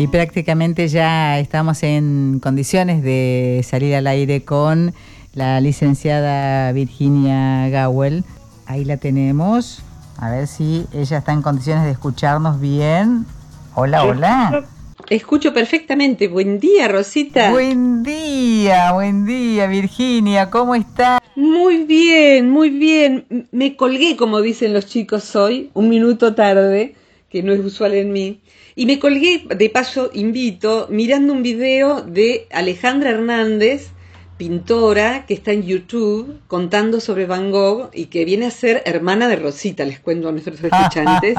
Y prácticamente ya estamos en condiciones de salir al aire con la licenciada Virginia Gawel. Ahí la tenemos. A ver si ella está en condiciones de escucharnos bien. Hola, hola. Escucho perfectamente. Buen día, Rosita. Buen día, buen día, Virginia. ¿Cómo está? Muy bien, muy bien. Me colgué, como dicen los chicos hoy, un minuto tarde, que no es usual en mí. Y me colgué, de paso invito, mirando un video de Alejandra Hernández, pintora, que está en YouTube contando sobre Van Gogh y que viene a ser hermana de Rosita, les cuento a nuestros escuchantes.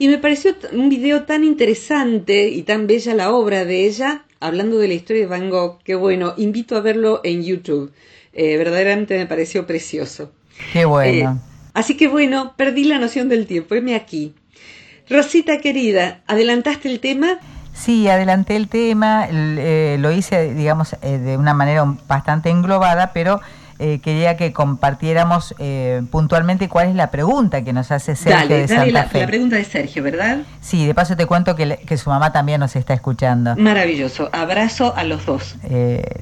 y me pareció un video tan interesante y tan bella la obra de ella, hablando de la historia de Van Gogh, que bueno, invito a verlo en YouTube. Eh, verdaderamente me pareció precioso. Qué bueno. Eh, así que bueno, perdí la noción del tiempo, heme aquí. Rosita querida, ¿adelantaste el tema? Sí, adelanté el tema, eh, lo hice, digamos, eh, de una manera bastante englobada, pero eh, quería que compartiéramos puntualmente cuál es la pregunta que nos hace Sergio de Santa la, Fe. la pregunta de Sergio, ¿verdad? Sí, de paso te cuento que, que, su mamá también nos está escuchando. Maravilloso, abrazo a los dos.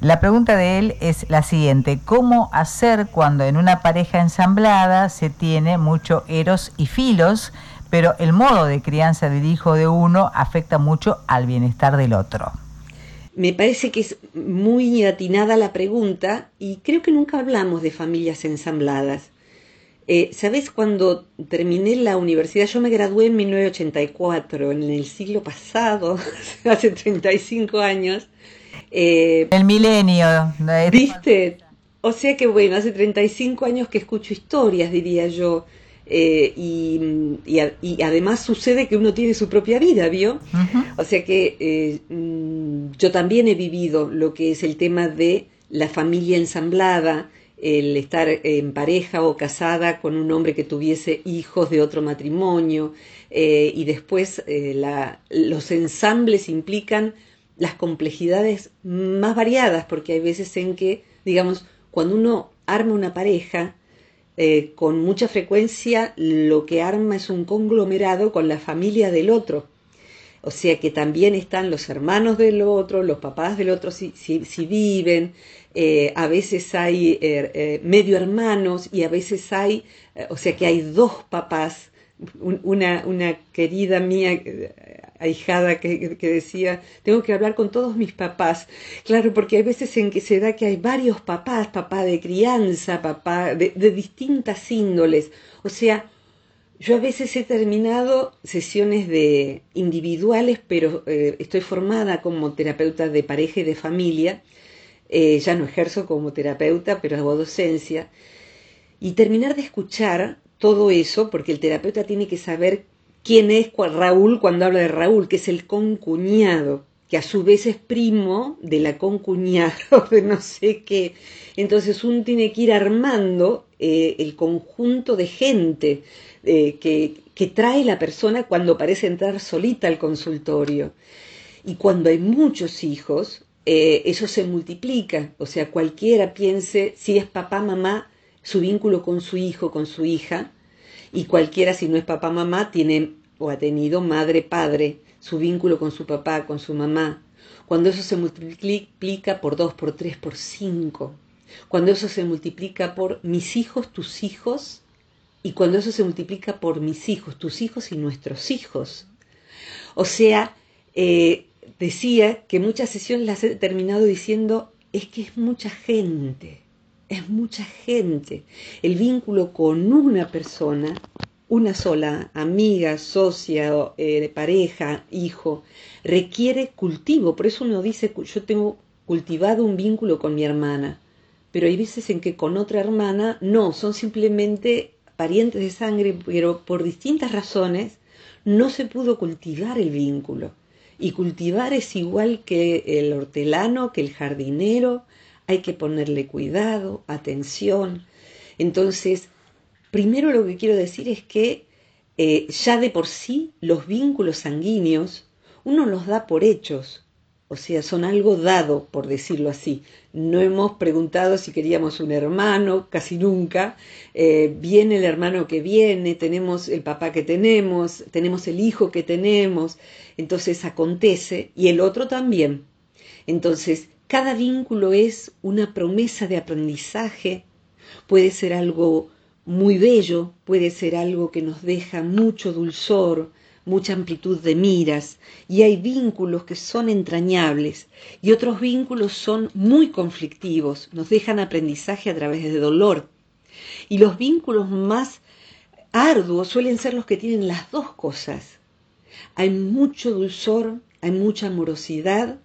la pregunta de él es la siguiente, ¿cómo hacer cuando en una pareja ensamblada se tiene mucho eros y filos? Pero el modo de crianza del hijo de uno afecta mucho al bienestar del otro. Me parece que es muy atinada la pregunta y creo que nunca hablamos de familias ensambladas. Eh, ¿Sabes? Cuando terminé la universidad, yo me gradué en 1984, en el siglo pasado, hace 35 años. Eh, el milenio. ¿Viste? O sea que bueno, hace 35 años que escucho historias, diría yo. Eh, y, además sucede que uno tiene su propia vida, ¿vio? O sea que eh, mm, yo también he vivido lo que es el tema de la familia ensamblada, el estar en pareja o casada con un hombre que tuviese hijos de otro matrimonio, eh, y después los ensambles implican las complejidades más variadas, porque hay veces en que, digamos, cuando uno arma una pareja, eh, con mucha frecuencia lo que arma es un conglomerado con la familia del otro. O sea que también están los hermanos del otro, los papás del otro si, si, viven, eh, a veces hay eh, medio hermanos y a veces hay, o sea que hay dos papás. una, una querida mía ahijada que, decía, tengo que hablar con todos mis papás. Claro, porque hay veces en que se da que hay varios papás, papá de crianza, papá de, distintas índoles. O sea, yo a veces he terminado sesiones de individuales, pero eh, estoy formada como terapeuta de pareja y de familia. Eh, ya no ejerzo como terapeuta, pero hago docencia. Y terminar de escuchar todo eso, porque el terapeuta tiene que saber quién es Raúl cuando habla de Raúl, que es el concuñado, que a su vez es primo de la concuñada de no sé qué. Entonces uno tiene que ir armando eh, el conjunto de gente eh, que, trae la persona cuando parece entrar solita al consultorio. Y cuando hay muchos hijos, eh, eso se multiplica. O sea, cualquiera piense, si es papá, mamá, su vínculo con su hijo, con su hija, y cualquiera, si no es papá, mamá, tiene o ha tenido madre, padre, su vínculo con su papá, con su mamá. Cuando eso se multiplica por dos, por tres, por cinco. Cuando eso se multiplica por mis hijos, tus hijos. Y cuando eso se multiplica por mis hijos, tus hijos y nuestros hijos. O sea, eh, decía que muchas sesiones las he terminado diciendo, es que es mucha gente es mucha gente. El vínculo con una persona, una sola, amiga, socia, eh, pareja, hijo, requiere cultivo. Por eso uno dice, yo tengo cultivado un vínculo con mi hermana, pero hay veces en que con otra hermana no, son simplemente parientes de sangre, pero por distintas razones no se pudo cultivar el vínculo. Y cultivar es igual que el hortelano, que el jardinero, hay que ponerle cuidado, atención. Entonces, primero lo que quiero decir es que eh, ya de por sí los vínculos sanguíneos uno los da por hechos. o sea, son algo dado, por decirlo así. No hemos preguntado si queríamos un hermano, casi nunca. Eh, viene el hermano que viene, tenemos el papá que tenemos, tenemos el hijo que tenemos, entonces acontece, y el otro también. Entonces, cada vínculo es una promesa de aprendizaje, puede ser algo muy bello, puede ser algo que nos deja mucho dulzor, mucha amplitud de miras, y hay vínculos que son entrañables, y otros vínculos son muy conflictivos, nos dejan aprendizaje a través de dolor. Y los vínculos más arduos suelen ser los que tienen las dos cosas. Hay mucho dulzor, hay mucha amorosidad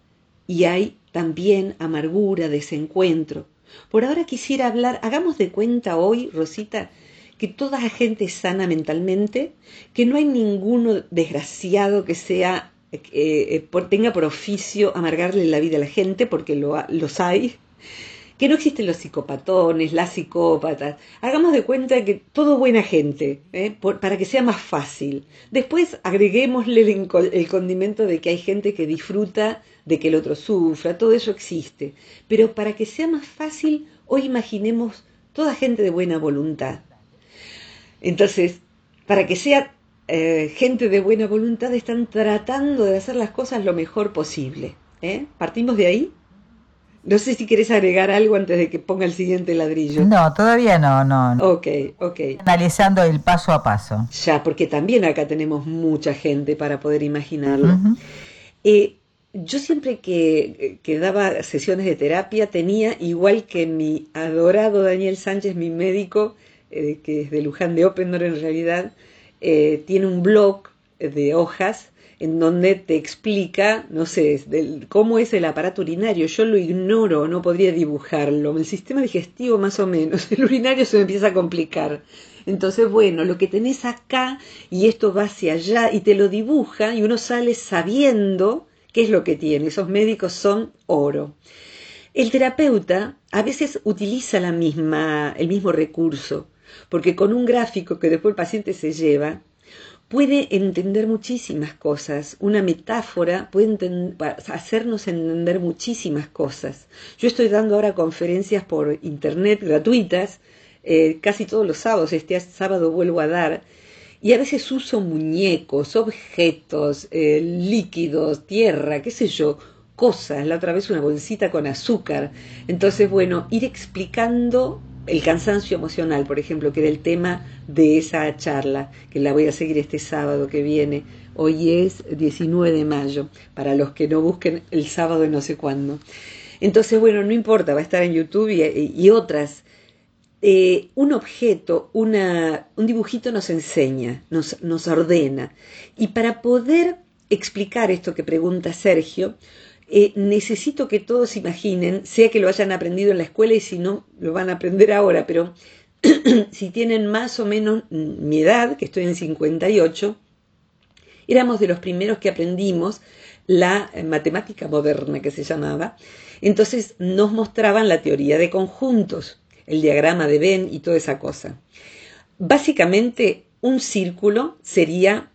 y hay también amargura, desencuentro. Por ahora quisiera hablar, hagamos de cuenta hoy, Rosita, que toda la gente es sana mentalmente, que no hay ninguno desgraciado que sea eh, eh, tenga por oficio amargarle la vida a la gente, porque lo, los hay, que no existen los psicopatones, las psicópatas. Hagamos de cuenta que todo buena gente, ¿eh? para que sea más fácil. Después agreguémosle el, condimento de que hay gente que disfruta de que el otro sufra, todo eso existe. Pero para que sea más fácil, hoy imaginemos toda gente de buena voluntad. Entonces, para que sea eh, gente de buena voluntad, están tratando de hacer las cosas lo mejor posible. ¿eh? ¿Partimos de ahí? No sé si quieres agregar algo antes de que ponga el siguiente ladrillo. No, todavía no, no. Ok, ok. Analizando el paso a paso. Ya, porque también acá tenemos mucha gente para poder imaginarlo. Eh, yo siempre que, daba sesiones de terapia tenía, igual que mi adorado Daniel Sánchez, mi médico, eh, que es de Luján de Opendor en realidad, eh, tiene un blog de hojas en donde te explica, no sé, cómo es el aparato urinario. Yo lo ignoro, no podría dibujarlo. El sistema digestivo más o menos. El urinario se me empieza a complicar. Entonces, bueno, lo que tenés acá y esto va hacia allá y te lo dibuja y uno sale sabiendo qué es lo que tiene. Esos médicos son oro. El terapeuta a veces utiliza la misma, el mismo recurso porque con un gráfico que después el paciente se lleva, puede entender muchísimas cosas. Una metáfora puede hacernos entender muchísimas cosas. Yo estoy dando ahora conferencias por internet gratuitas, eh, casi todos los sábados, este sábado vuelvo a dar, y a veces uso muñecos, objetos, eh, líquidos, tierra, qué sé yo, cosas. La otra vez una bolsita con azúcar. Entonces, bueno, ir explicando el cansancio emocional, por ejemplo, que era el tema de esa charla, que la voy a seguir este sábado que viene. Hoy es 19 de mayo, para los que no busquen el sábado de no sé cuándo. Entonces, bueno, no importa, va a estar en YouTube y, otras. Eh, un objeto, una, un dibujito nos enseña, nos, nos ordena. Y para poder explicar esto que pregunta Sergio, eh, necesito que todos imaginen, sea que lo hayan aprendido en la escuela y si no, lo van a aprender ahora, pero si tienen más o menos mi edad, que estoy en 58, éramos de los primeros que aprendimos la eh, matemática moderna que se llamaba. Entonces nos mostraban la teoría de conjuntos, el diagrama de Venn y toda esa cosa. Básicamente, un círculo sería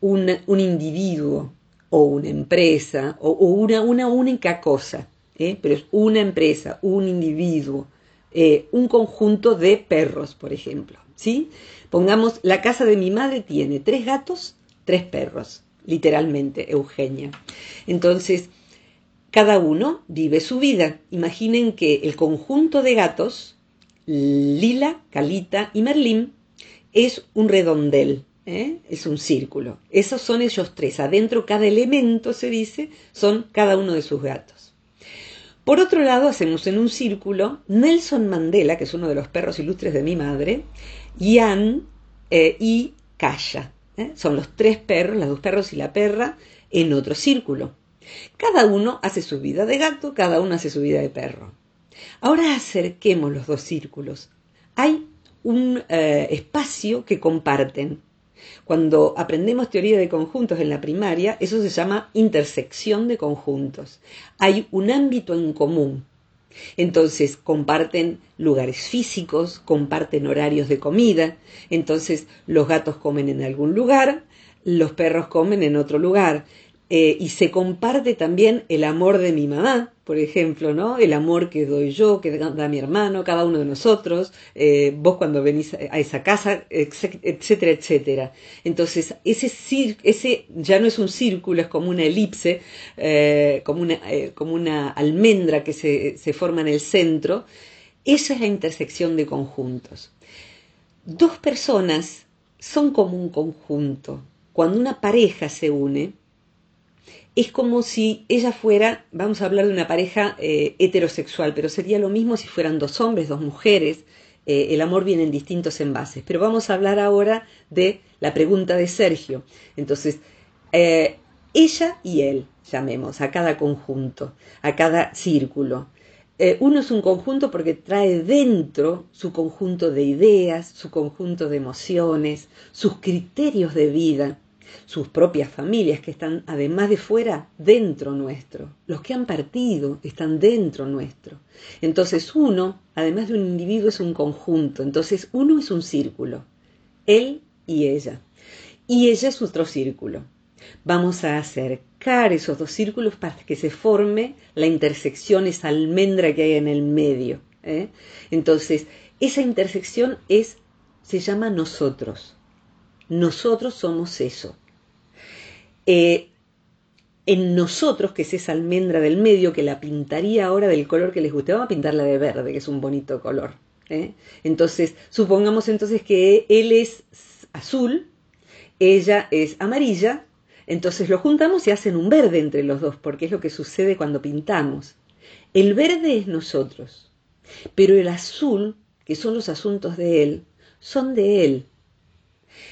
un, un individuo, o una empresa o, una, una, única cosa, ¿eh? pero es una empresa, un individuo, eh, un conjunto de perros, por ejemplo. ¿sí? Pongamos, la casa de mi madre tiene tres gatos, tres perros, literalmente, Eugenia. Entonces, cada uno vive su vida. Imaginen que el conjunto de gatos, Lila, Calita y Merlín, es un redondel. ¿eh? es un círculo. Esos son ellos tres. Adentro cada elemento, se dice, son cada uno de sus gatos. Por otro lado, hacemos en un círculo Nelson Mandela, que es uno de los perros ilustres de mi madre, Ian eh, y Kaya. ¿eh? Son los tres perros, los dos perros y la perra, en otro círculo. Cada uno hace su vida de gato, cada uno hace su vida de perro. Ahora acerquemos los dos círculos. Hay un espacio que comparten cuando aprendemos teoría de conjuntos en la primaria, eso se llama intersección de conjuntos. Hay un ámbito en común. Entonces comparten lugares físicos, comparten horarios de comida, entonces los gatos comen en algún lugar, los perros comen en otro lugar. Eh, y se comparte también el amor de mi mamá, por ejemplo, ¿no? El amor que doy yo, que da mi hermano, cada uno de nosotros, eh, vos cuando venís a esa casa, etcétera, etcétera. Entonces, ese, ese ya no es un círculo, es como una elipse, eh, como, una, como una almendra que se, se forma en el centro. Esa es la intersección de conjuntos. Dos personas son como un conjunto. Cuando una pareja se une, es como si ella fuera, vamos a hablar de una pareja eh, heterosexual, pero sería lo mismo si fueran dos hombres, dos mujeres. Eh, el amor viene en distintos envases. Pero vamos a hablar ahora de la pregunta de Sergio. Entonces, eh, ella y él, llamemos, a cada conjunto, a cada círculo. uno es un conjunto porque trae dentro su conjunto de ideas, su conjunto de emociones, sus criterios de vida sus propias familias que están además de fuera dentro nuestro. Los que han partido están dentro nuestro. Entonces uno, además de un individuo, es un conjunto. Entonces uno es un círculo. Él y ella. Y ella es otro círculo. Vamos a acercar esos dos círculos para que se forme la intersección, esa almendra que hay en el medio. ¿eh? Entonces, esa intersección es, se llama nosotros. Nosotros somos eso. Eh, en nosotros, que es esa almendra del medio, que la pintaría ahora del color que les guste, vamos a pintarla de verde, que es un bonito color. ¿eh? Entonces, supongamos entonces que él es azul, ella es amarilla, entonces lo juntamos y hacen un verde entre los dos, porque es lo que sucede cuando pintamos. El verde es nosotros, pero el azul, que son los asuntos de él, son de él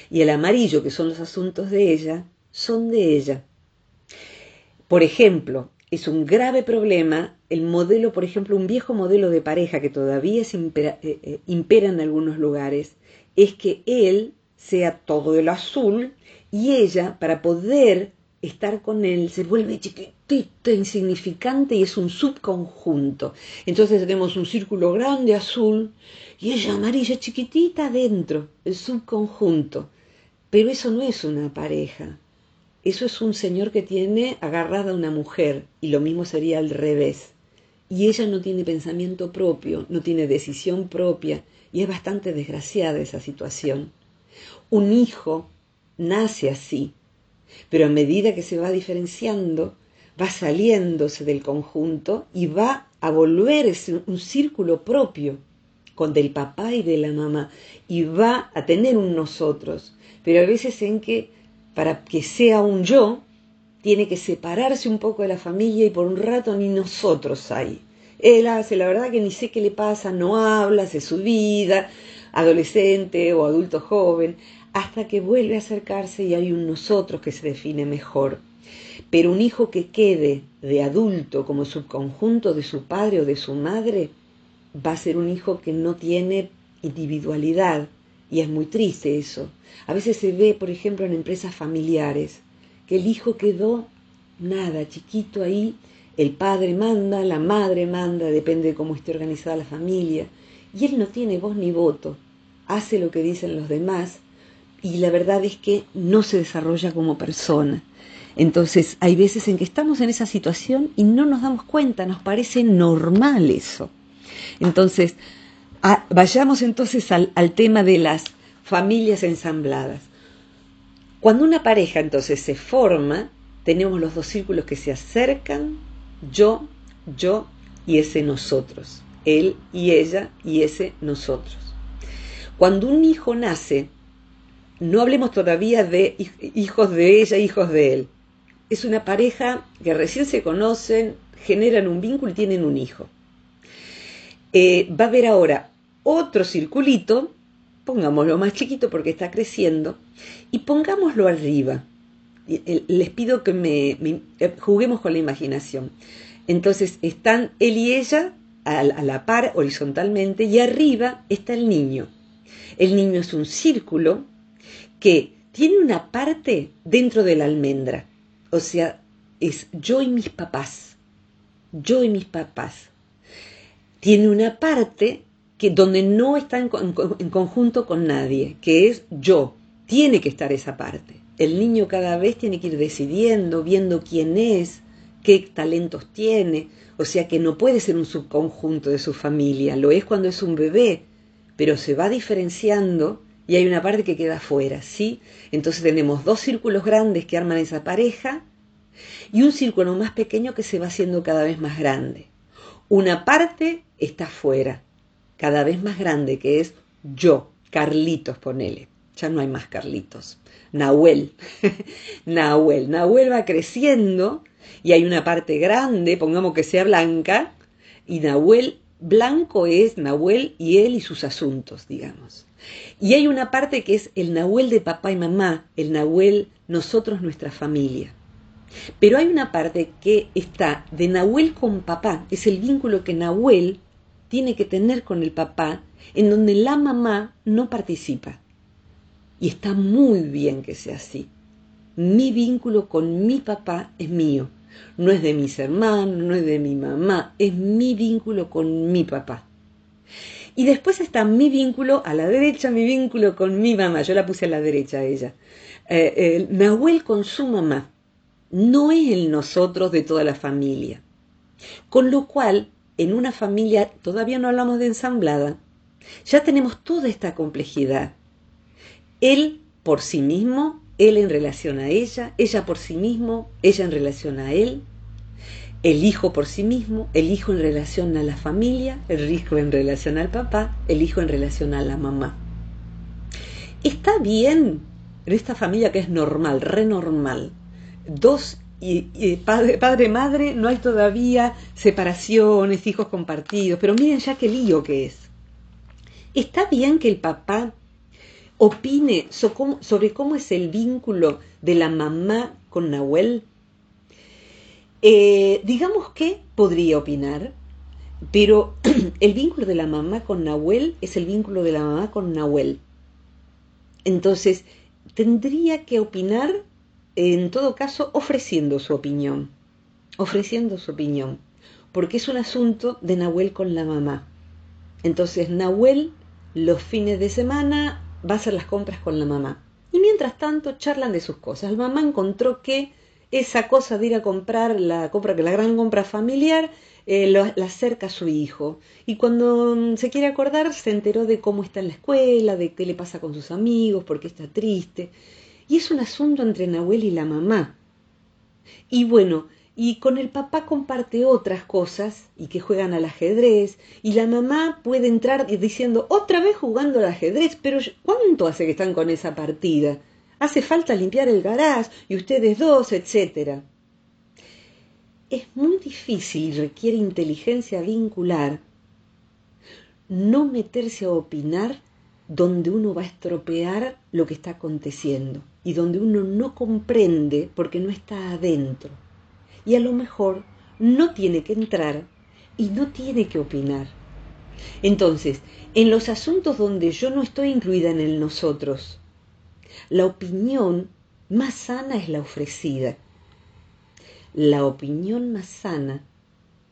y el amarillo, que son los asuntos de ella, son de ella. Por ejemplo, es un grave problema el modelo, por ejemplo, un viejo modelo de pareja que todavía impera, eh, eh, impera en algunos lugares, es que él sea todo el azul y ella, para poder estar con él, se vuelve chiquitita, insignificante y es un subconjunto. Entonces tenemos un círculo grande azul y ella amarilla chiquitita adentro, el subconjunto. Pero eso no es una pareja. Eso es un señor que tiene agarrada a una mujer y lo mismo sería al revés. Y ella no tiene pensamiento propio, no tiene decisión propia y es bastante desgraciada esa situación. Un hijo nace así, pero a medida que se va diferenciando, va saliéndose del conjunto y va a volverse un círculo propio con del papá y de la mamá y va a tener un nosotros, pero a veces en que para que sea un yo tiene que separarse un poco de la familia y por un rato ni nosotros hay. Él hace, la verdad que ni sé qué le pasa, no habla, hace su vida, adolescente o adulto joven, hasta que vuelve a acercarse y hay un nosotros que se define mejor. Pero un hijo que quede de adulto como subconjunto de su padre o de su madre va a ser un hijo que no tiene individualidad y es muy triste eso. A veces se ve, por ejemplo, en empresas familiares, que el hijo quedó nada, chiquito ahí, el padre manda, la madre manda, depende de cómo esté organizada la familia, y él no tiene voz ni voto, hace lo que dicen los demás y la verdad es que no se desarrolla como persona. Entonces hay veces en que estamos en esa situación y no nos damos cuenta, nos parece normal eso. Entonces, vayamos entonces al, al tema de las familias ensambladas. Cuando una pareja entonces se forma, tenemos los dos círculos que se acercan, yo, yo y ese nosotros, él y ella y ese nosotros. Cuando un hijo nace, no hablemos todavía de hijos de ella, hijos de él. Es una pareja que recién se conocen, generan un vínculo y tienen un hijo. Eh, va a haber ahora otro circulito, pongámoslo más chiquito porque está creciendo, y pongámoslo arriba. Les pido que me, eh, juguemos con la imaginación. Entonces están él y ella a la par horizontalmente y arriba está el niño. El niño es un círculo que tiene una parte dentro de la almendra. O sea, es yo y mis papás. Yo y mis papás. Tiene una parte que donde no está en, conjunto con nadie, que es yo. Tiene que estar esa parte. El niño cada vez tiene que ir decidiendo, viendo quién es, qué talentos tiene, o sea que no puede ser un subconjunto de su familia, lo es cuando es un bebé, pero se va diferenciando y hay una parte que queda fuera, ¿sí? Entonces tenemos dos círculos grandes que arman esa pareja y un círculo más pequeño que se va haciendo cada vez más grande. Una parte está fuera, cada vez más grande, que es yo, Carlitos, ponele. Ya no hay más Carlitos. Nahuel. Nahuel. Nahuel va creciendo y hay una parte grande, pongamos que sea blanca, y Nahuel blanco es Nahuel y él y sus asuntos, digamos. Y hay una parte que es el Nahuel de papá y mamá, el Nahuel nosotros, nuestra familia. Pero hay una parte que está de Nahuel con papá, es el vínculo que Nahuel tiene que tener con el papá, en donde la mamá no participa. Y está muy bien que sea así. Mi vínculo con mi papá es mío. No es de mis hermanos, no es de mi mamá, es mi vínculo con mi papá. Y después está mi vínculo a la derecha, mi vínculo con mi mamá. Yo la puse a la derecha a ella. Eh, Nahuel con su mamá. No es el nosotros de toda la familia. Con lo cual, en una familia, todavía no hablamos de ensamblada, ya tenemos toda esta complejidad. Él por sí mismo él en relación a ella, ella por sí mismo, ella en relación a él, el hijo por sí mismo, el hijo en relación a la familia, el hijo en relación al papá, el hijo en relación a la mamá. Está bien en esta familia que es normal, renormal, dos y, padre, padre, madre, no hay todavía separaciones, hijos compartidos, pero miren ya qué lío que es. Está bien que el papá opine sobre cómo es el vínculo de la mamá con Nahuel? Eh, digamos que podría opinar, pero el vínculo de la mamá con Nahuel es el vínculo de la mamá con Nahuel. Entonces, tendría que opinar, en todo caso, ofreciendo su opinión, ofreciendo su opinión, porque es un asunto de Nahuel con la mamá. Entonces, Nahuel los fines de semana va a hacer las compras con la mamá. Y mientras tanto charlan de sus cosas. La mamá encontró que esa cosa de ir a comprar la compra, la gran compra familiar, eh, la acerca a su hijo. Y cuando mm, se quiere acordar, se enteró de cómo está en la escuela, de qué le pasa con sus amigos, por qué está triste. Y es un asunto entre Nahuel y la mamá. Y bueno, y con el papá comparte otras cosas y que juegan al ajedrez y la mamá puede entrar diciendo otra vez jugando al ajedrez, pero ¿cuánto hace que están con esa partida? Hace falta limpiar el garage y ustedes dos, etcétera. Es muy difícil y requiere inteligencia vincular no meterse a opinar donde uno va a estropear lo que está aconteciendo y donde uno no comprende porque no está adentro y a lo mejor no tiene que entrar y no tiene que opinar. Entonces, en los asuntos donde yo no estoy incluida en el nosotros, la opinión más sana es la ofrecida. La opinión más sana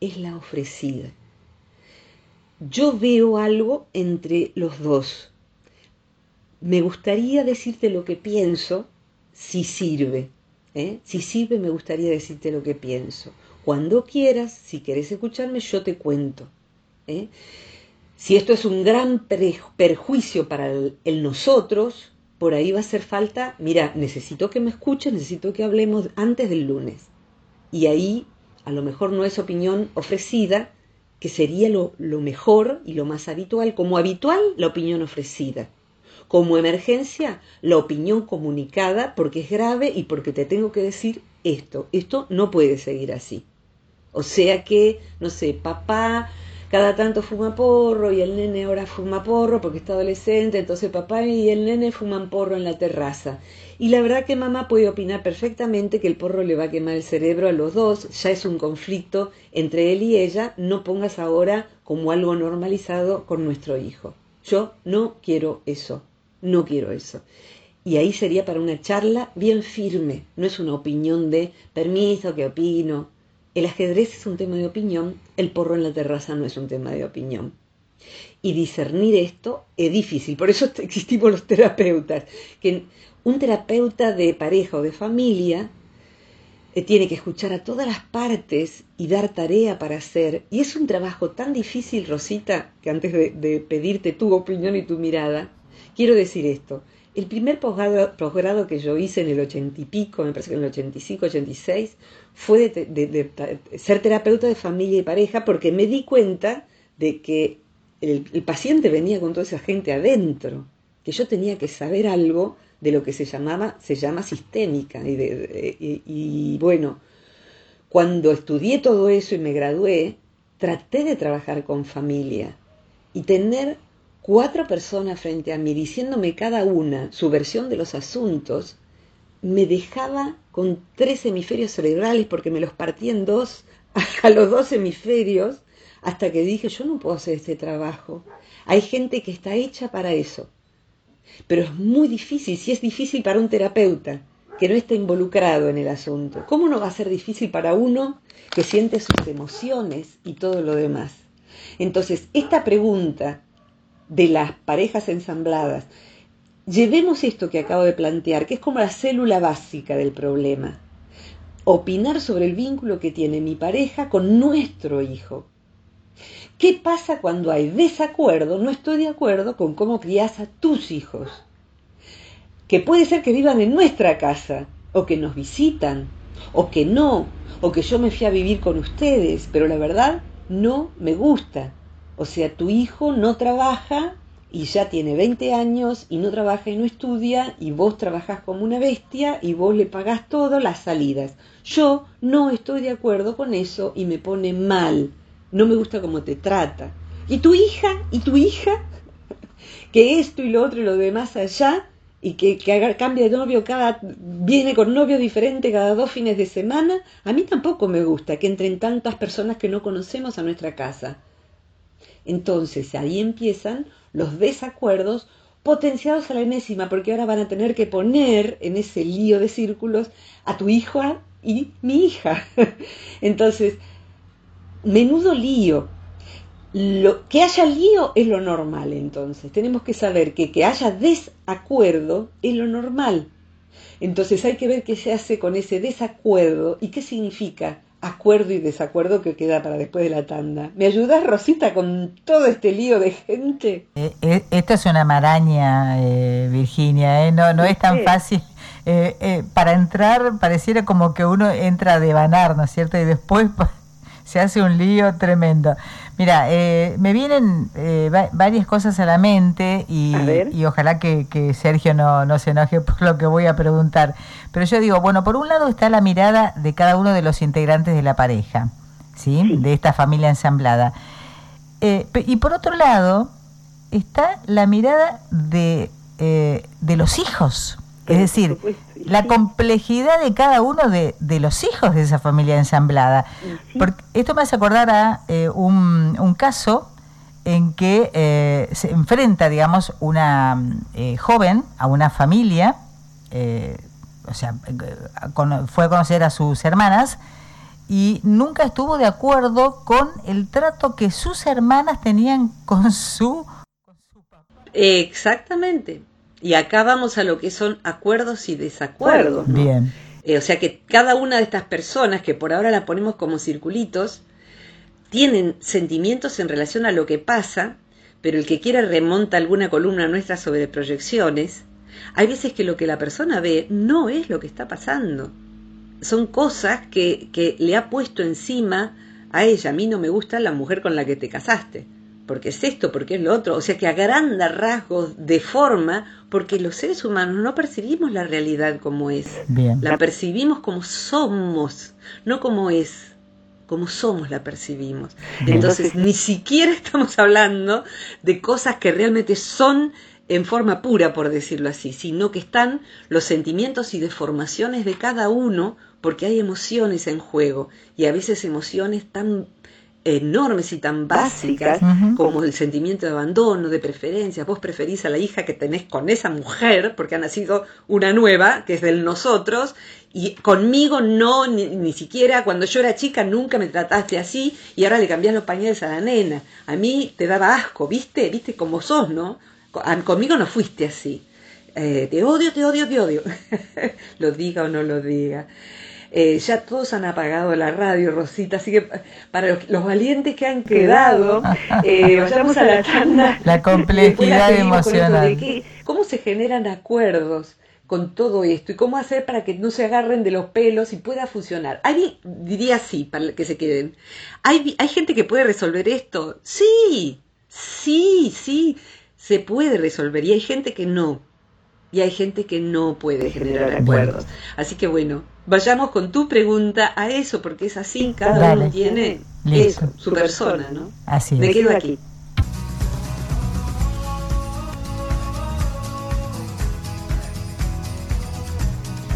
es la ofrecida. Yo veo algo entre los dos. Me gustaría decirte lo que pienso si sirve. ¿eh? Si sirve, me gustaría decirte lo que pienso. Cuando quieras, si quieres escucharme, yo te cuento. ¿eh? Si esto es un gran perjuicio para el, nosotros, por ahí va a hacer falta, mira, necesito que me escuches, necesito que hablemos antes del lunes. Y ahí a lo mejor no es opinión ofrecida, que sería lo, lo mejor y lo más habitual, como habitual la opinión ofrecida. Como emergencia, la opinión comunicada porque es grave y porque te tengo que decir esto. Esto no puede seguir así. O sea que, no sé, papá cada tanto fuma porro y el nene ahora fuma porro porque está adolescente, entonces papá y el nene fuman porro en la terraza. Y la verdad que mamá puede opinar perfectamente que el porro le va a quemar el cerebro a los dos, ya es un conflicto entre él y ella, no pongas ahora como algo normalizado con nuestro hijo. Yo no quiero eso no quiero eso. Y ahí sería para una charla bien firme, no es una opinión de permiso, que opino. El ajedrez es un tema de opinión, el porro en la terraza no es un tema de opinión. Y discernir esto es difícil, por eso existimos los terapeutas, que un terapeuta de pareja o de familia eh, tiene que escuchar a todas las partes y dar tarea para hacer. Y es un trabajo tan difícil, Rosita, que antes de, pedirte tu opinión y tu mirada, quiero decir esto. El primer posgrado, que yo hice en el ochenta y pico, me parece que en el 85, 86, fue de, ser terapeuta de familia y pareja porque me di cuenta de que el, paciente venía con toda esa gente adentro, que yo tenía que saber algo de lo que se llamaba, se llama sistémica. Y, y bueno, cuando estudié todo eso y me gradué, traté de trabajar con familia y tener cuatro personas frente a mí diciéndome cada una su versión de los asuntos, me dejaba con tres hemisferios cerebrales porque me los partí en dos, a los dos hemisferios, hasta que dije, yo no puedo hacer este trabajo. Hay gente que está hecha para eso. Pero es muy difícil, si es difícil para un terapeuta que no está involucrado en el asunto, ¿cómo no va a ser difícil para uno que siente sus emociones y todo lo demás? Entonces, esta pregunta de las parejas ensambladas. Llevemos esto que acabo de plantear, que es como la célula básica del problema. Opinar sobre el vínculo que tiene mi pareja con nuestro hijo. ¿Qué pasa cuando hay desacuerdo? No estoy de acuerdo con cómo crías a tus hijos. Que puede ser que vivan en nuestra casa, o que nos visitan, o que no, o que yo me fui a vivir con ustedes, pero la verdad no me gusta. O sea, tu hijo no trabaja y ya tiene 20 años y no trabaja y no estudia y vos trabajás como una bestia y vos le pagás todo las salidas. Yo no estoy de acuerdo con eso y me pone mal. No me gusta cómo te trata. ¿Y tu hija? ¿Y tu hija? que esto y lo otro y lo demás allá y que, que cambia de novio cada viene con novio diferente cada dos fines de semana, a mí tampoco me gusta que entren tantas personas que no conocemos a nuestra casa. Entonces ahí empiezan los desacuerdos potenciados a la enésima, porque ahora van a tener que poner en ese lío de círculos a tu hijo y mi hija. Entonces, menudo lío. Lo, que haya lío es lo normal, entonces. Tenemos que saber que que haya desacuerdo es lo normal. Entonces hay que ver qué se hace con ese desacuerdo y qué significa acuerdo y desacuerdo que queda para después de la tanda. ¿Me ayudas, Rosita, con todo este lío de gente? Eh, eh, esta es una maraña, eh, Virginia, no, no es tan fácil. para entrar pareciera como que uno entra a devanar, ¿no es cierto? Y después se hace un lío tremendo. Mira, eh, me vienen eh, varias cosas a la mente y, ojalá que, Sergio no, se enoje por lo que voy a preguntar. Pero yo digo, bueno, por un lado está la mirada de cada uno de los integrantes de la pareja, ¿sí? De esta familia ensamblada. Eh, y por otro lado está la mirada de, de los hijos. Es decir, la complejidad de cada uno de, los hijos de esa familia ensamblada. Porque esto me hace acordar a eh, un, caso en que eh, se enfrenta, digamos, una eh, joven a una familia, o sea, fue a conocer a sus hermanas y nunca estuvo de acuerdo con el trato que sus hermanas tenían con su... Con su papá. Exactamente. Y acá vamos a lo que son acuerdos y desacuerdos. Bien. Eh, o sea que cada una de estas personas, que por ahora la ponemos como circulitos, tienen sentimientos en relación a lo que pasa, pero el que quiera remonta alguna columna nuestra sobre proyecciones, hay veces que lo que la persona ve no es lo que está pasando. Son cosas que, que le ha puesto encima a ella. A mí no me gusta la mujer con la que te casaste porque es esto, porque es lo otro, o sea que agranda rasgos de forma, porque los seres humanos no percibimos la realidad como es, la percibimos como somos, no como es, como somos la percibimos. Entonces, ni siquiera estamos hablando de cosas que realmente son en forma pura, por decirlo así, sino que están los sentimientos y deformaciones de cada uno, porque hay emociones en juego, y a veces emociones tan enormes y tan básicas como el sentimiento de abandono, de preferencia. Vos preferís a la hija que tenés con esa mujer porque ha nacido una nueva, que es del nosotros, y conmigo no, ni, siquiera cuando yo era chica nunca me trataste así y ahora le cambias los pañales a la nena. A mí te daba asco, ¿viste? ¿Viste cómo sos, no? Conmigo no fuiste así. Eh, te odio, te odio, te odio. lo diga o no lo diga. Eh, ya todos han apagado la radio, Rosita, así que para los, valientes que han quedado, eh, vayamos a la tanda. La complejidad emocional. ¿Cómo se generan acuerdos? con todo esto y cómo hacer para que no se agarren de los pelos y pueda funcionar. Hay, diría sí, para que se queden. ¿Hay, ¿Hay gente que puede resolver esto? Sí, sí, sí, se puede resolver y hay gente que no y hay gente que no puede generar acuerdos. Así que bueno, vayamos con tu pregunta a eso, porque es así, cada uno tiene eso, su persona, ¿no? Así Me quedo aquí.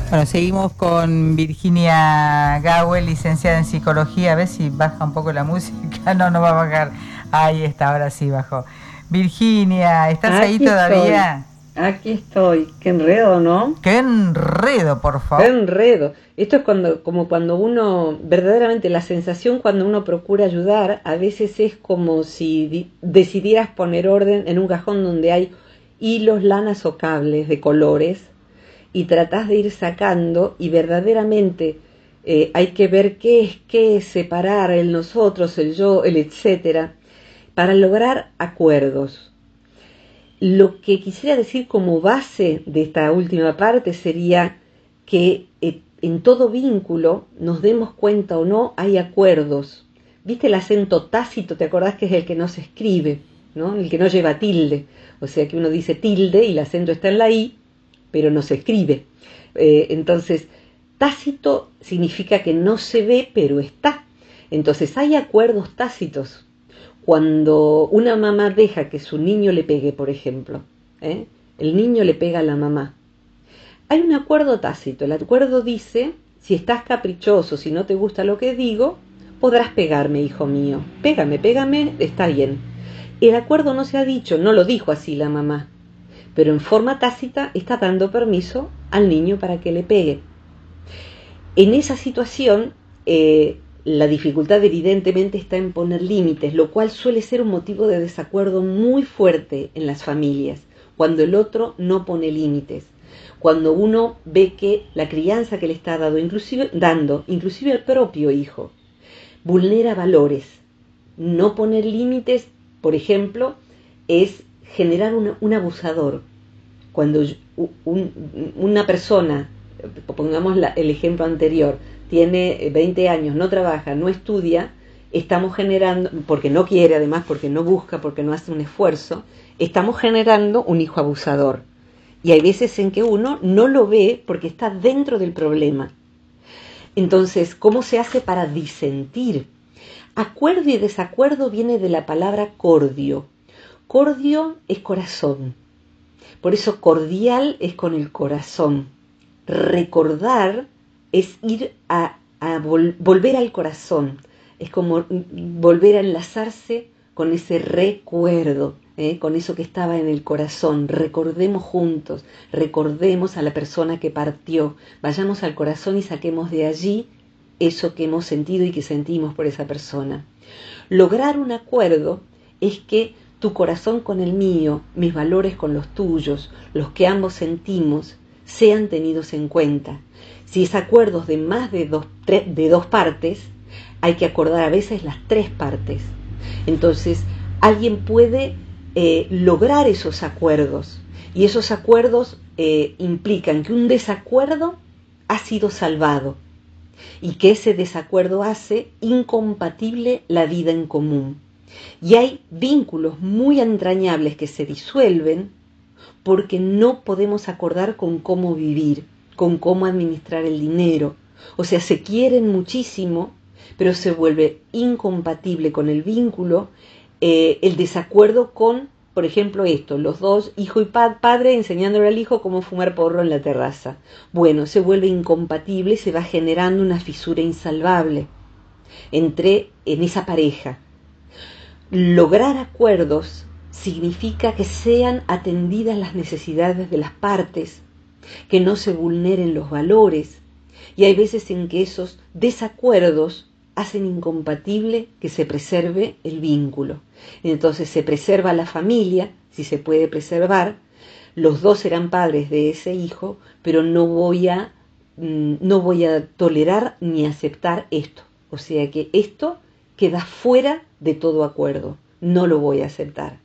Bueno, seguimos con Virginia Gawel, licenciada en psicología. A ver si baja un poco la música. No, no va a bajar. Ahí está, ahora sí bajó. Virginia, ¿estás ahí todavía? Aquí estoy. Qué enredo, ¿no? Qué enredo, por favor. Qué enredo. Esto es cuando, como cuando uno, verdaderamente la sensación cuando uno procura ayudar, a veces es como si decidieras poner orden en un cajón donde hay hilos, lanas o cables de colores y tratás de ir sacando y verdaderamente eh, hay que ver qué es qué, separar el nosotros, el yo, el etcétera, para lograr acuerdos lo que quisiera decir como base de esta última parte sería que eh, en todo vínculo, nos demos cuenta o no, hay acuerdos. ¿Viste el acento tácito? ¿Te acordás que es el que no se escribe? ¿no? El que no lleva tilde. O sea que uno dice tilde y el acento está en la I, pero no se escribe. Eh, entonces, tácito significa que no se ve, pero está. Entonces, hay acuerdos tácitos cuando una mamá deja que su niño le pegue, por ejemplo, ¿eh? el niño le pega a la mamá. Hay un acuerdo tácito. El acuerdo dice, si estás caprichoso, si no te gusta lo que digo, podrás pegarme, hijo mío. Pégame, pégame, está bien. El acuerdo no se ha dicho, no lo dijo así la mamá, pero en forma tácita está dando permiso al niño para que le pegue. En esa situación, eh, la dificultad evidentemente está en poner límites, lo cual suele ser un motivo de desacuerdo muy fuerte en las familias, cuando el otro no pone límites, cuando uno ve que la crianza que le está dando, inclusive, dando, inclusive al propio hijo, vulnera valores. No poner límites, por ejemplo, es generar un abusador. Cuando una persona, pongamos el ejemplo anterior, tiene 20 eh, años, no trabaja, no estudia, estamos generando, porque no quiere además, porque no busca, porque no hace un esfuerzo, estamos generando un hijo abusador. Y hay veces en que uno no lo ve porque está dentro del problema. Entonces, ¿cómo se hace para disentir? Acuerdo y desacuerdo viene de la palabra cordio. Cordio es corazón. Por eso cordial es con el corazón. Recordar es ir a, volver al corazón, es como volver a enlazarse con ese recuerdo, ¿eh? con eso que estaba en el corazón. Recordemos juntos, recordemos a la persona que partió, vayamos al corazón y saquemos de allí eso que hemos sentido y que sentimos por esa persona. Lograr un acuerdo es que tu corazón con el mío, mis valores con los tuyos, los que ambos sentimos, sean tenidos en cuenta si es acuerdos de más de dos, partes, hay que acordar a veces las tres partes. Entonces, alguien puede eh, lograr esos acuerdos y esos acuerdos eh, implican que un desacuerdo ha sido salvado y que ese desacuerdo hace incompatible la vida en común. Y hay vínculos muy entrañables que se disuelven porque no podemos acordar con cómo vivir con cómo administrar el dinero. O sea, se quieren muchísimo, pero se vuelve incompatible con el vínculo eh, el desacuerdo con, por ejemplo, esto, los dos, hijo y padre, enseñándole al hijo cómo fumar porro en la terraza. Bueno, se vuelve incompatible, se va generando una fisura insalvable. entre en esa pareja. Lograr acuerdos significa que sean atendidas las necesidades de las partes, que no se vulneren los valores, y hay veces en que esos desacuerdos hacen incompatible que se preserve el vínculo. Entonces se preserva la familia, si se puede preservar, los dos serán padres de ese hijo, pero no voy a mm, no voy a tolerar ni aceptar esto. O sea que esto queda fuera de todo acuerdo. No lo voy a aceptar.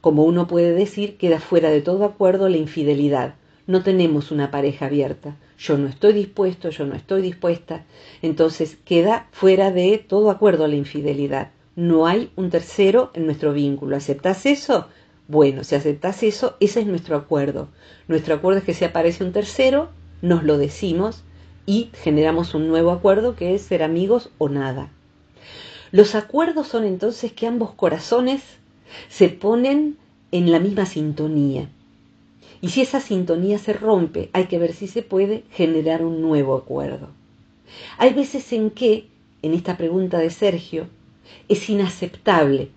Como uno puede decir, queda fuera de todo acuerdo la infidelidad. No tenemos una pareja abierta. Yo no estoy dispuesto, yo no estoy dispuesta. Entonces queda fuera de todo acuerdo la infidelidad. No hay un tercero en nuestro vínculo. ¿Aceptas eso? Bueno, si aceptas eso, ese es nuestro acuerdo. Nuestro acuerdo es que si aparece un tercero, nos lo decimos y generamos un nuevo acuerdo que es ser amigos o nada. Los acuerdos son entonces que ambos corazones se ponen en la misma sintonía. Y si esa sintonía se rompe, hay que ver si se puede generar un nuevo acuerdo. Hay veces en que, en esta pregunta de Sergio, es inaceptable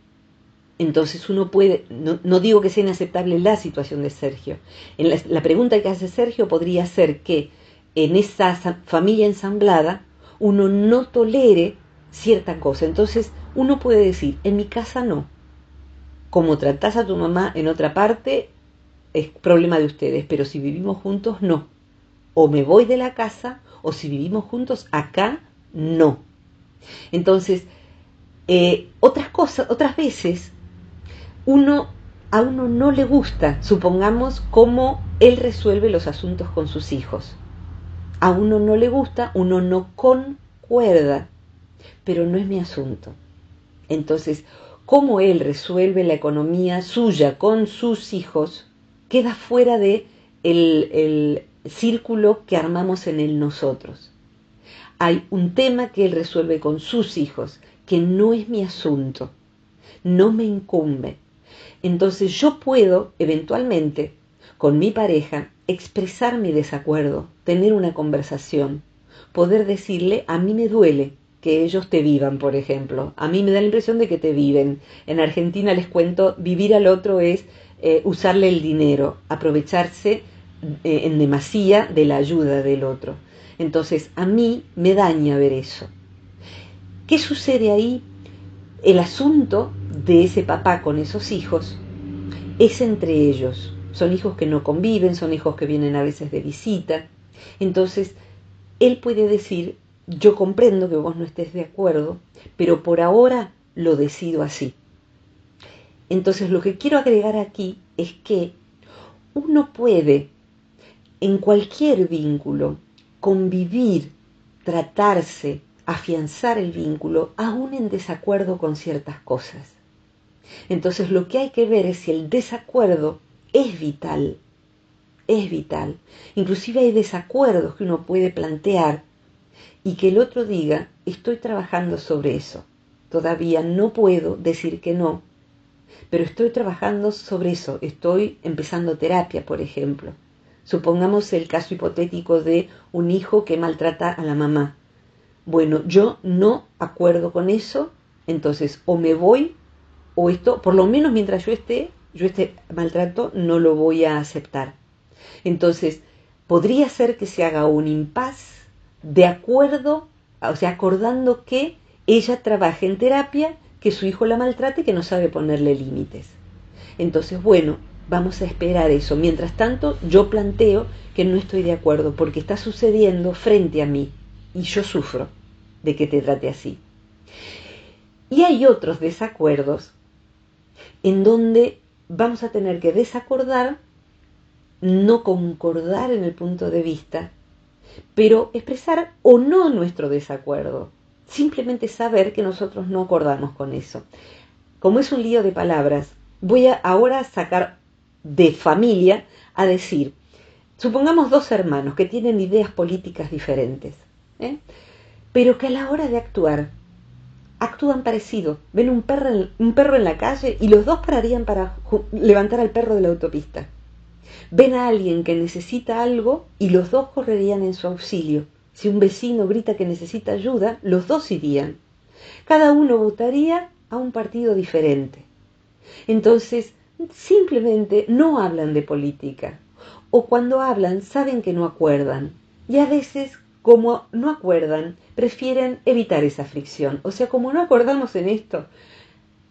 entonces uno puede, no, digo que sea inaceptable la situación de Sergio. En la, pregunta que hace Sergio podría ser que en esa familia ensamblada uno no tolere cierta cosa. Entonces uno puede decir, en mi casa no. Como tratás a tu mamá en otra parte, es problema de ustedes, pero si vivimos juntos, no. O me voy de la casa, o si vivimos juntos, acá, no. Entonces, eh, otras cosas, otras veces uno a uno no le gusta, supongamos, cómo él resuelve los asuntos con sus hijos. A uno no le gusta, uno no concuerda, pero no es mi asunto. Entonces, cómo él resuelve la economía suya con sus hijos queda fuera de el, el círculo que armamos en él nosotros. Hay un tema que él resuelve con sus hijos, que no es mi asunto, no me incumbe. Entonces yo puedo, eventualmente, con mi pareja, expresar mi desacuerdo, tener una conversación, poder decirle, a mí me duele que ellos te vivan, por ejemplo. A mí me da la impresión de que te viven. En Argentina les cuento, vivir al otro es eh, usarle el dinero, aprovecharse eh, en demasía de la ayuda del otro. Entonces, a mí me daña ver eso. ¿Qué sucede ahí? El asunto de ese papá con esos hijos es entre ellos. Son hijos que no conviven, son hijos que vienen a veces de visita. Entonces, él puede decir, yo comprendo que vos no estés de acuerdo, pero por ahora lo decido así. Entonces, lo que quiero agregar aquí es que uno puede, en cualquier vínculo, convivir, tratarse, afianzar el vínculo, aún en desacuerdo con ciertas cosas. Entonces lo que hay que ver es si el desacuerdo es vital, es vital. Inclusive hay desacuerdos que uno puede plantear y que el otro diga, estoy trabajando sobre eso. Todavía no puedo decir que no, pero estoy trabajando sobre eso. Estoy empezando terapia, por ejemplo. Supongamos el caso hipotético de un hijo que maltrata a la mamá. Bueno, yo no acuerdo con eso, entonces o me voy o esto, por lo menos mientras yo esté, yo este maltrato no lo voy a aceptar. Entonces, podría ser que se haga un impas de acuerdo, o sea, acordando que ella trabaje en terapia, que su hijo la maltrate y que no sabe ponerle límites. Entonces, bueno, vamos a esperar eso. Mientras tanto, yo planteo que no estoy de acuerdo porque está sucediendo frente a mí y yo sufro de que te trate así. Y hay otros desacuerdos en donde vamos a tener que desacordar, no concordar en el punto de vista, pero expresar o no nuestro desacuerdo. Simplemente saber que nosotros no acordamos con eso. Como es un lío de palabras, voy a ahora sacar de familia a decir, supongamos dos hermanos que tienen ideas políticas diferentes, ¿eh? pero que a la hora de actuar actúan parecido. Ven un perro, en, un perro en la calle y los dos pararían para levantar al perro de la autopista. Ven a alguien que necesita algo y los dos correrían en su auxilio. Si un vecino grita que necesita ayuda, los dos irían. Cada uno votaría a un partido diferente. Entonces, simplemente no hablan de política. O cuando hablan, saben que no acuerdan. Y a veces, como no acuerdan, prefieren evitar esa fricción. O sea, como no acordamos en esto,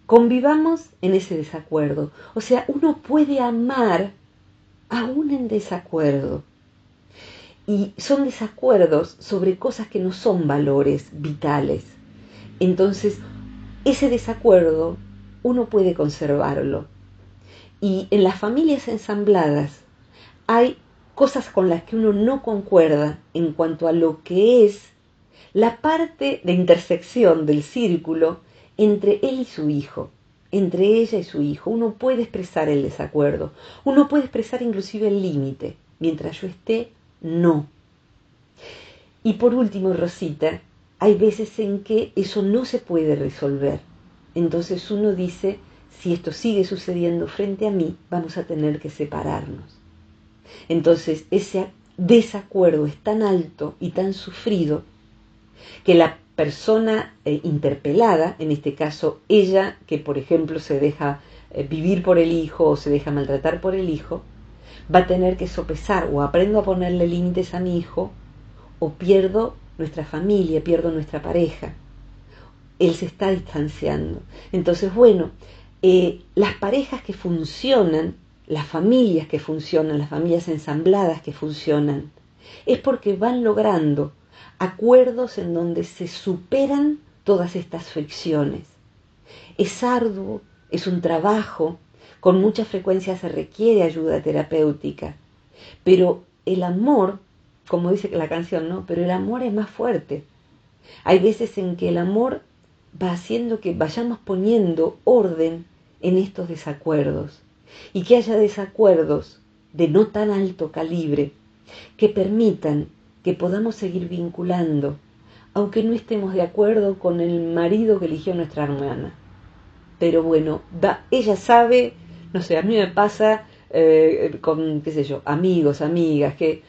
convivamos en ese desacuerdo. O sea, uno puede amar aún en desacuerdo. Y son desacuerdos sobre cosas que no son valores vitales. Entonces, ese desacuerdo uno puede conservarlo. Y en las familias ensambladas hay cosas con las que uno no concuerda en cuanto a lo que es la parte de intersección del círculo entre él y su hijo, entre ella y su hijo. Uno puede expresar el desacuerdo, uno puede expresar inclusive el límite. Mientras yo esté, no. Y por último, Rosita, hay veces en que eso no se puede resolver. Entonces uno dice, si esto sigue sucediendo frente a mí, vamos a tener que separarnos. Entonces ese desacuerdo es tan alto y tan sufrido que la persona eh, interpelada, en este caso ella que por ejemplo se deja eh, vivir por el hijo o se deja maltratar por el hijo, va a tener que sopesar o aprendo a ponerle límites a mi hijo o pierdo nuestra familia, pierdo nuestra pareja. Él se está distanciando. Entonces, bueno, eh, las parejas que funcionan, las familias que funcionan, las familias ensambladas que funcionan, es porque van logrando acuerdos en donde se superan todas estas fricciones. Es arduo, es un trabajo, con mucha frecuencia se requiere ayuda terapéutica, pero el amor, como dice la canción, ¿no? Pero el amor es más fuerte. Hay veces en que el amor va haciendo que vayamos poniendo orden en estos desacuerdos y que haya desacuerdos de no tan alto calibre que permitan que podamos seguir vinculando, aunque no estemos de acuerdo con el marido que eligió nuestra hermana. Pero bueno, ella sabe, no sé, a mí me pasa eh, con, qué sé yo, amigos, amigas, que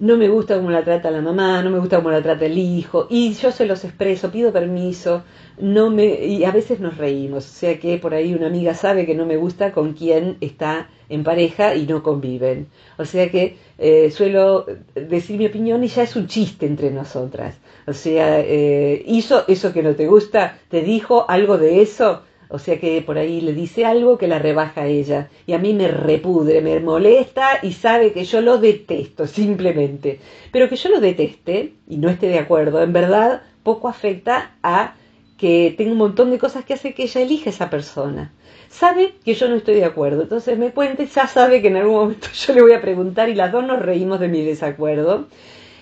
no me gusta cómo la trata la mamá, no me gusta cómo la trata el hijo, y yo se los expreso, pido permiso, no me, y a veces nos reímos, o sea que por ahí una amiga sabe que no me gusta con quien está en pareja y no conviven. O sea que eh, suelo decir mi opinión y ya es un chiste entre nosotras. O sea, eh, hizo eso que no te gusta, te dijo algo de eso, o sea que por ahí le dice algo que la rebaja a ella. Y a mí me repudre, me molesta y sabe que yo lo detesto, simplemente. Pero que yo lo deteste y no esté de acuerdo, en verdad poco afecta a que tengo un montón de cosas que hace que ella elija esa persona. Sabe que yo no estoy de acuerdo, entonces me cuenta y ya sabe que en algún momento yo le voy a preguntar y las dos nos reímos de mi desacuerdo.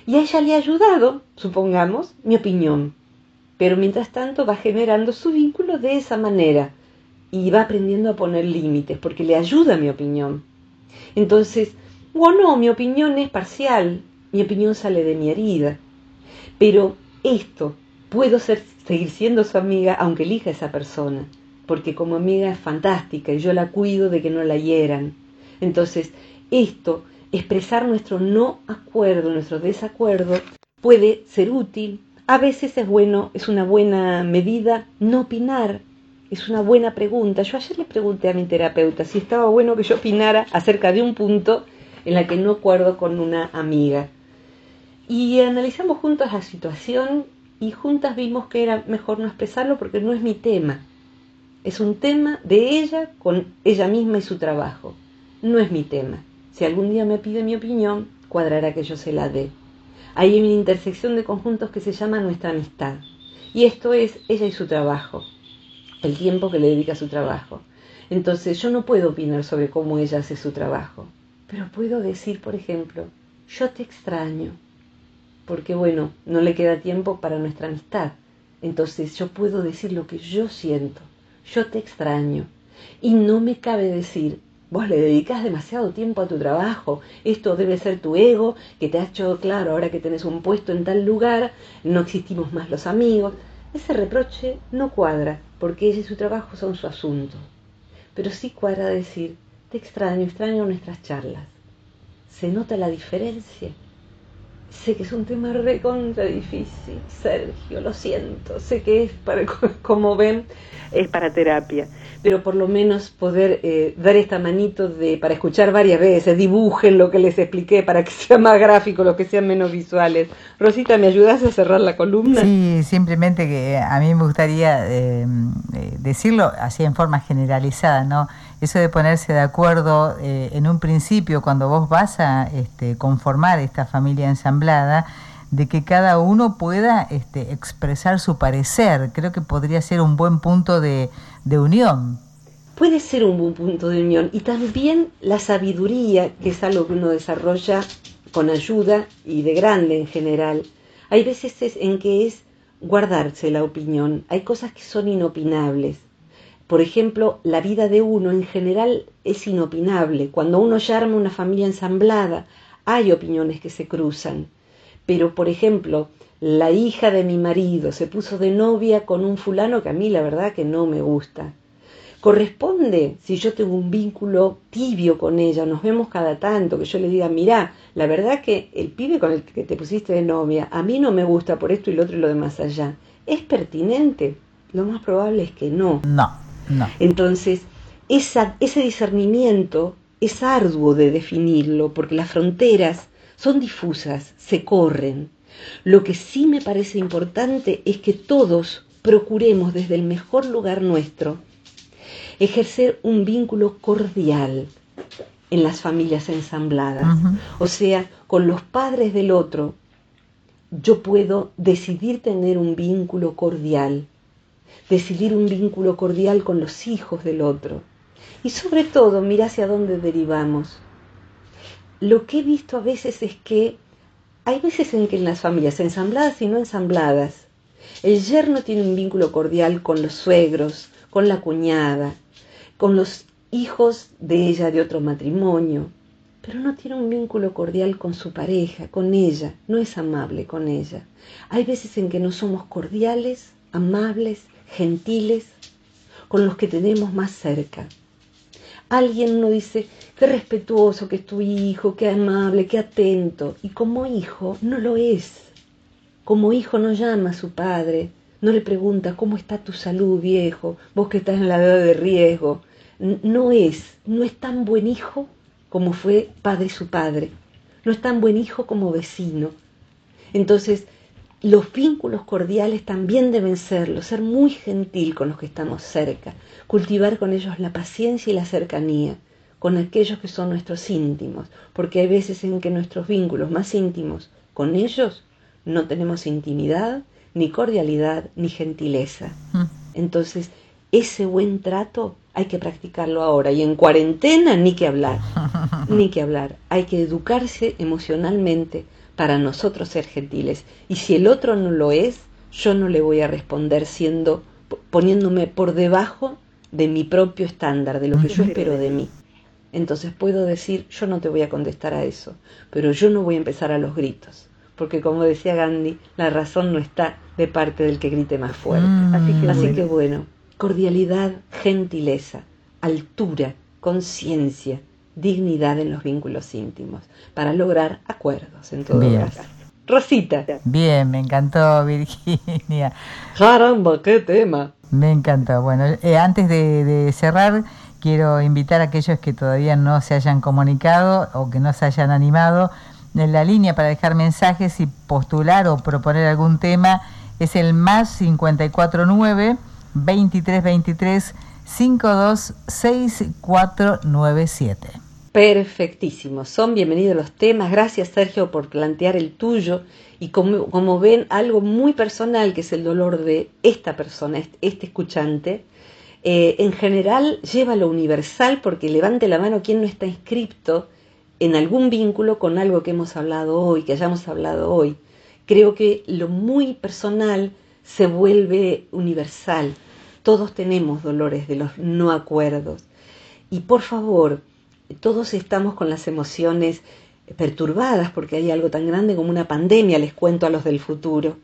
Y a ella le ha ayudado, supongamos, mi opinión pero mientras tanto va generando su vínculo de esa manera y va aprendiendo a poner límites porque le ayuda mi opinión. Entonces, bueno, mi opinión es parcial, mi opinión sale de mi herida, pero esto puedo seguir siendo su amiga aunque elija a esa persona, porque como amiga es fantástica y yo la cuido de que no la hieran. Entonces, esto, expresar nuestro no acuerdo, nuestro desacuerdo, puede ser útil, a veces es bueno, es una buena medida no opinar. Es una buena pregunta. Yo ayer le pregunté a mi terapeuta si estaba bueno que yo opinara acerca de un punto en la que no acuerdo con una amiga. Y analizamos juntos la situación y juntas vimos que era mejor no expresarlo porque no es mi tema. Es un tema de ella con ella misma y su trabajo. No es mi tema. Si algún día me pide mi opinión, cuadrará que yo se la dé. Hay una intersección de conjuntos que se llama nuestra amistad. Y esto es ella y su trabajo, el tiempo que le dedica a su trabajo. Entonces yo no puedo opinar sobre cómo ella hace su trabajo, pero puedo decir, por ejemplo, yo te extraño, porque bueno, no le queda tiempo para nuestra amistad. Entonces yo puedo decir lo que yo siento, yo te extraño. Y no me cabe decir, Vos le dedicas demasiado tiempo a tu trabajo, esto debe ser tu ego que te ha hecho claro, ahora que tenés un puesto en tal lugar, no existimos más los amigos. Ese reproche no cuadra, porque ella y su trabajo son su asunto. Pero sí cuadra decir, te extraño, extraño nuestras charlas. ¿Se nota la diferencia? Sé que es un tema recontra difícil, Sergio, lo siento, sé que es para, como ven, es para terapia, pero por lo menos poder eh, dar esta manito de para escuchar varias veces, dibujen lo que les expliqué para que sea más gráfico, lo que sean menos visuales. Rosita, ¿me ayudas a cerrar la columna? Sí, simplemente que a mí me gustaría eh, eh, decirlo así en forma generalizada, ¿no? Eso de ponerse de acuerdo en un principio cuando vos vas a este, conformar esta familia ensamblada, de que cada uno pueda este, expresar su parecer. Creo que podría ser un buen punto de, de unión. Puede ser un buen punto de unión y también la sabiduría, que es algo que uno desarrolla con ayuda y de grande en general. Hay veces en que es guardarse la opinión, hay cosas que son inopinables. Por ejemplo, la vida de uno en general es inopinable. Cuando uno ya arma una familia ensamblada, hay opiniones que se cruzan. Pero, por ejemplo, la hija de mi marido se puso de novia con un fulano que a mí la verdad que no me gusta. Corresponde, si yo tengo un vínculo tibio con ella, nos vemos cada tanto, que yo le diga, mira, la verdad que el pibe con el que te pusiste de novia, a mí no me gusta por esto y lo otro y lo demás allá. ¿Es pertinente? Lo más probable es que no. No, no. Entonces, esa, ese discernimiento es arduo de definirlo, porque las fronteras son difusas, se corren. Lo que sí me parece importante es que todos procuremos desde el mejor lugar nuestro ejercer un vínculo cordial en las familias ensambladas. O sea, con los padres del otro, yo puedo decidir tener un vínculo cordial, decidir un vínculo cordial con los hijos del otro. Y sobre todo, mira hacia dónde derivamos lo que he visto a veces es que hay veces en que en las familias ensambladas y no ensambladas, el yerno tiene un vínculo cordial con los suegros, con la cuñada, con los hijos de ella de otro matrimonio, pero no tiene un vínculo cordial con su pareja, con ella, no es amable con ella. Hay veces en que no somos cordiales, amables, gentiles con los que tenemos más cerca alguien no dice, qué respetuoso que es tu hijo, qué amable, qué atento. Y como hijo no lo es. Como hijo no llama a su padre, no le pregunta cómo está tu salud, viejo, vos que estás en la edad de riesgo. No es, no es tan buen hijo como fue padre su padre. No es tan buen hijo como vecino. Entonces, los vínculos cordiales también deben serlo, ser muy gentil con los que estamos cerca, cultivar con ellos la paciencia y la cercanía, con aquellos que son nuestros íntimos, porque hay veces en que nuestros vínculos más íntimos con ellos no tenemos intimidad, ni cordialidad, ni gentileza. Mm. Entonces, ese buen trato hay que practicarlo ahora y en cuarentena ni que hablar, ni que hablar. Hay que educarse emocionalmente para nosotros ser gentiles. Y si el otro no lo es, yo no le voy a responder siendo poniéndome por debajo de mi propio estándar, de lo que yo espero de mí. Entonces puedo decir, yo no te voy a contestar a eso, pero yo no voy a empezar a los gritos, porque como decía Gandhi, la razón no está de parte del que grite más fuerte. Mm. así, que, así que bueno, cordialidad, gentileza, altura, conciencia, dignidad en los vínculos íntimos, para lograr acuerdos en todo caso. Rosita. Bien, me encantó Virginia. Caramba, qué tema. Me encantó. Bueno, eh, antes de, cerrar, quiero invitar a aquellos que todavía no se hayan comunicado o que no se hayan animado en la línea para dejar mensajes y postular o proponer algún tema. Es el más 549 2323 526497. Perfectísimo, son bienvenidos los temas. Gracias Sergio por plantear el tuyo y como, ven algo muy personal que es el dolor de esta persona, este escuchante. Eh, en general lleva lo universal porque levante la mano quien no está inscripto en algún vínculo con algo que hemos hablado hoy, que hayamos hablado hoy. Creo que lo muy personal se vuelve universal. Todos tenemos dolores de los no acuerdos. Y por favor, todos estamos con las emociones perturbadas porque hay algo tan grande como una pandemia, les cuento a los del futuro.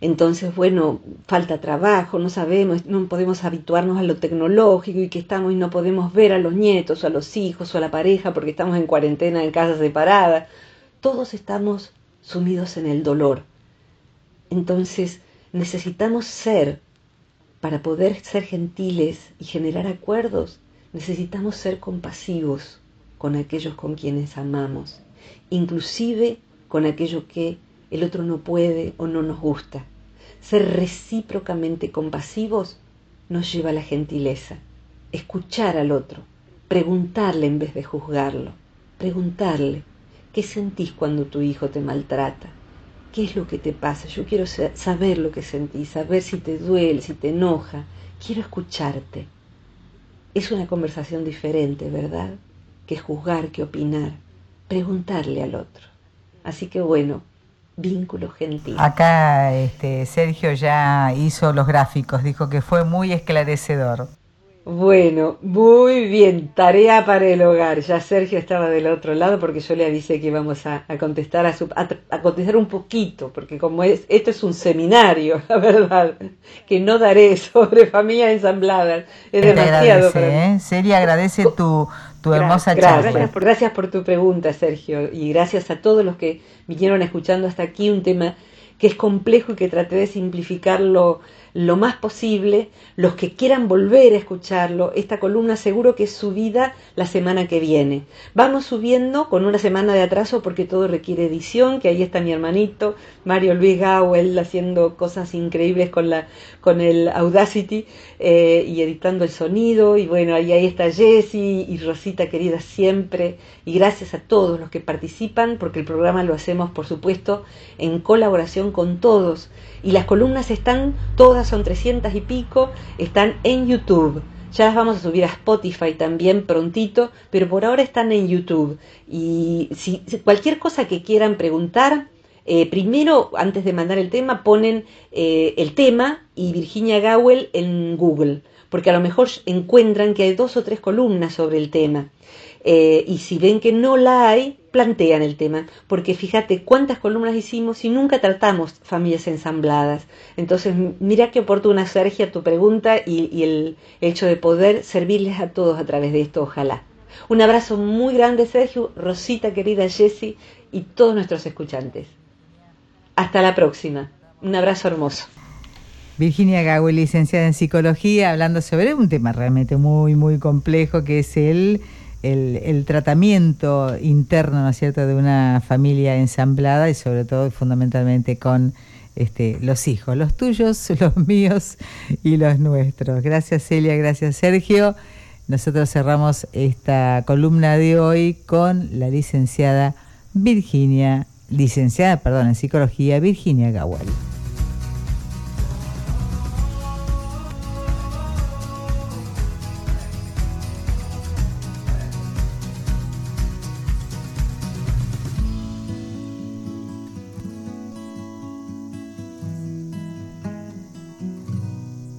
Entonces, bueno, falta trabajo, no sabemos, no podemos habituarnos a lo tecnológico y que estamos y no podemos ver a los nietos o a los hijos o a la pareja porque estamos en cuarentena en casas separadas. Todos estamos sumidos en el dolor. Entonces necesitamos ser, para poder ser gentiles y generar acuerdos, necesitamos ser compasivos con aquellos con quienes amamos, inclusive con aquello que el otro no puede o no nos gusta. Ser recíprocamente compasivos nos lleva a la gentileza. Escuchar al otro, preguntarle en vez de juzgarlo, preguntarle, ¿qué sentís cuando tu hijo te maltrata? ¿Qué es lo que te pasa? Yo quiero saber lo que sentís, saber si te duele, si te enoja. Quiero escucharte. Es una conversación diferente, ¿verdad? Que juzgar, que opinar. Preguntarle al otro. Así que bueno, vínculo gentil. Acá este, Sergio ya hizo los gráficos, dijo que fue muy esclarecedor. Bueno, muy bien, tarea para el hogar. Ya Sergio estaba del otro lado porque yo le avisé que íbamos a, contestar a, su, a, contestar un poquito, porque como es esto es un seminario, la verdad, que no daré sobre familias ensambladas, es demasiado. ¿eh? Seria agradece tu, tu hermosa charla. Gracias por, gracias por tu pregunta, Sergio, y gracias a todos los que vinieron escuchando hasta aquí un tema que es complejo y que traté de simplificarlo lo más posible. Los que quieran volver a escucharlo, esta columna seguro que es subida la semana que viene. Vamos subiendo con una semana de atraso porque todo requiere edición, que ahí está mi hermanito Mario Luis Gawel haciendo cosas increíbles con, la, con el Audacity eh, y editando el sonido. Y bueno, ahí, ahí está Jessie y Rosita querida siempre. Y gracias a todos los que participan porque el programa lo hacemos, por supuesto, en colaboración con todos y las columnas están, todas son 300 y pico, están en YouTube. Ya las vamos a subir a Spotify también prontito, pero por ahora están en YouTube. Y si, cualquier cosa que quieran preguntar, eh, primero, antes de mandar el tema, ponen eh, el tema y Virginia Gowell en Google, porque a lo mejor encuentran que hay dos o tres columnas sobre el tema. Eh, y si ven que no la hay, plantean el tema, porque fíjate cuántas columnas hicimos y nunca tratamos familias ensambladas. Entonces, mira qué oportuna, Sergio, tu pregunta y, el hecho de poder servirles a todos a través de esto, ojalá. Un abrazo muy grande, Sergio, Rosita, querida Jessie y todos nuestros escuchantes. Hasta la próxima. Un abrazo hermoso. Virginia Gawel, licenciada en psicología, hablando sobre un tema realmente muy, muy complejo que es el tratamiento interno, ¿no es cierto?, de una familia ensamblada y sobre todo fundamentalmente con este, los hijos, los tuyos, los míos y los nuestros. Gracias Celia, gracias Sergio. Nosotros cerramos esta columna de hoy con la licenciada Virginia, licenciada, perdón, en psicología, Virginia Gawal.